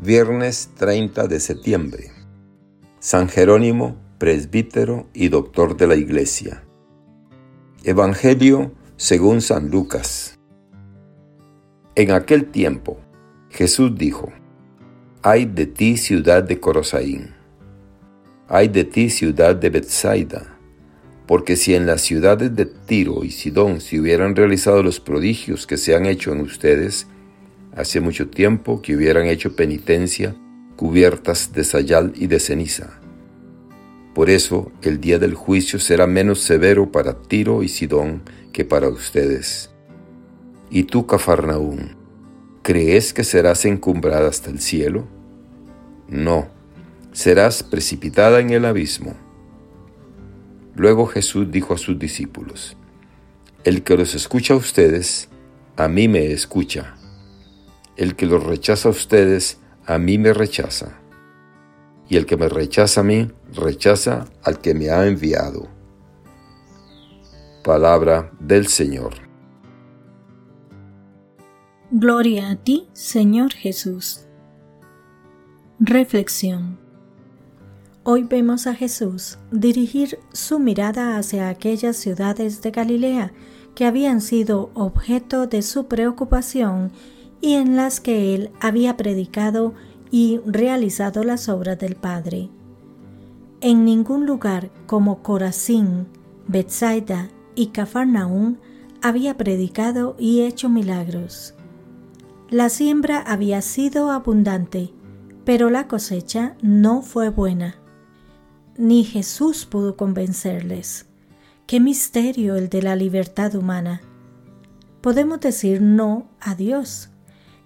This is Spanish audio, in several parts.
Viernes 30 de septiembre. San Jerónimo, presbítero y doctor de la Iglesia. Evangelio según San Lucas. En aquel tiempo, Jesús dijo, Ay de ti ciudad de Corosaín, ay de ti ciudad de Bethsaida, porque si en las ciudades de Tiro y Sidón se hubieran realizado los prodigios que se han hecho en ustedes, hace mucho tiempo que hubieran hecho penitencia cubiertas de sayal y de ceniza. Por eso el día del juicio será menos severo para Tiro y Sidón que para ustedes. Y tú, Cafarnaún, ¿crees que serás encumbrada hasta el cielo? No, serás precipitada en el abismo. Luego Jesús dijo a sus discípulos, El que los escucha a ustedes, a mí me escucha el que los rechaza a ustedes, a mí me rechaza. Y el que me rechaza a mí, rechaza al que me ha enviado. Palabra del Señor. Gloria a ti, Señor Jesús. Reflexión. Hoy vemos a Jesús dirigir su mirada hacia aquellas ciudades de Galilea que habían sido objeto de su preocupación y en las que él había predicado y realizado las obras del Padre. En ningún lugar como Corazín, Bethsaida y Cafarnaún había predicado y hecho milagros. La siembra había sido abundante, pero la cosecha no fue buena. Ni Jesús pudo convencerles. Qué misterio el de la libertad humana. Podemos decir no a Dios,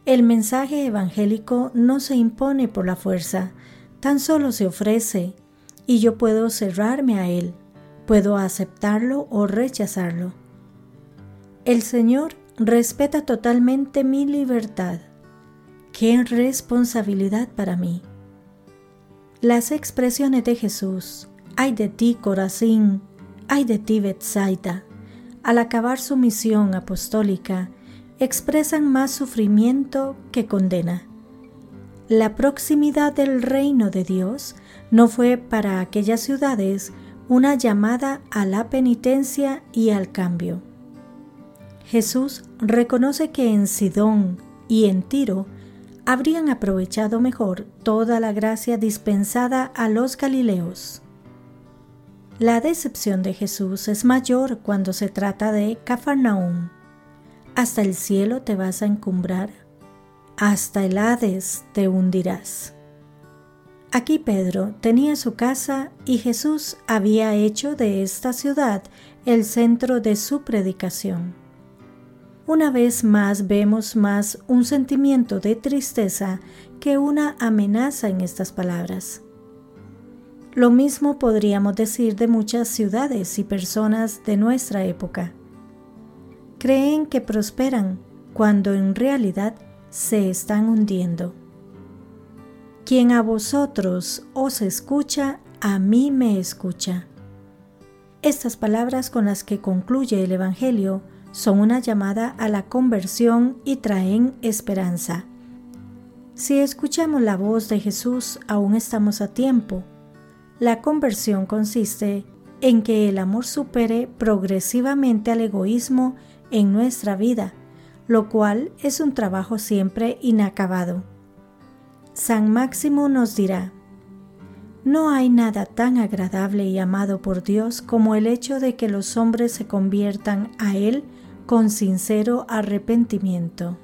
el mensaje evangélico no se impone por la fuerza, tan solo se ofrece y yo puedo cerrarme a él, puedo aceptarlo o rechazarlo. El Señor respeta totalmente mi libertad. Qué responsabilidad para mí. Las expresiones de Jesús, ay de ti Corazín, ay de ti Betsaida, al acabar su misión apostólica, expresan más sufrimiento que condena. La proximidad del reino de Dios no fue para aquellas ciudades una llamada a la penitencia y al cambio. Jesús reconoce que en Sidón y en Tiro habrían aprovechado mejor toda la gracia dispensada a los Galileos. La decepción de Jesús es mayor cuando se trata de Cafarnaúm hasta el cielo te vas a encumbrar, hasta el Hades te hundirás. Aquí Pedro tenía su casa y Jesús había hecho de esta ciudad el centro de su predicación. Una vez más vemos más un sentimiento de tristeza que una amenaza en estas palabras. Lo mismo podríamos decir de muchas ciudades y personas de nuestra época creen que prosperan cuando en realidad se están hundiendo. Quien a vosotros os escucha, a mí me escucha. Estas palabras con las que concluye el Evangelio son una llamada a la conversión y traen esperanza. Si escuchamos la voz de Jesús, aún estamos a tiempo. La conversión consiste en que el amor supere progresivamente al egoísmo en nuestra vida, lo cual es un trabajo siempre inacabado. San Máximo nos dirá, no hay nada tan agradable y amado por Dios como el hecho de que los hombres se conviertan a Él con sincero arrepentimiento.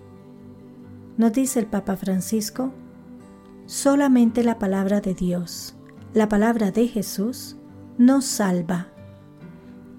Nos dice el Papa Francisco, solamente la palabra de Dios, la palabra de Jesús, nos salva.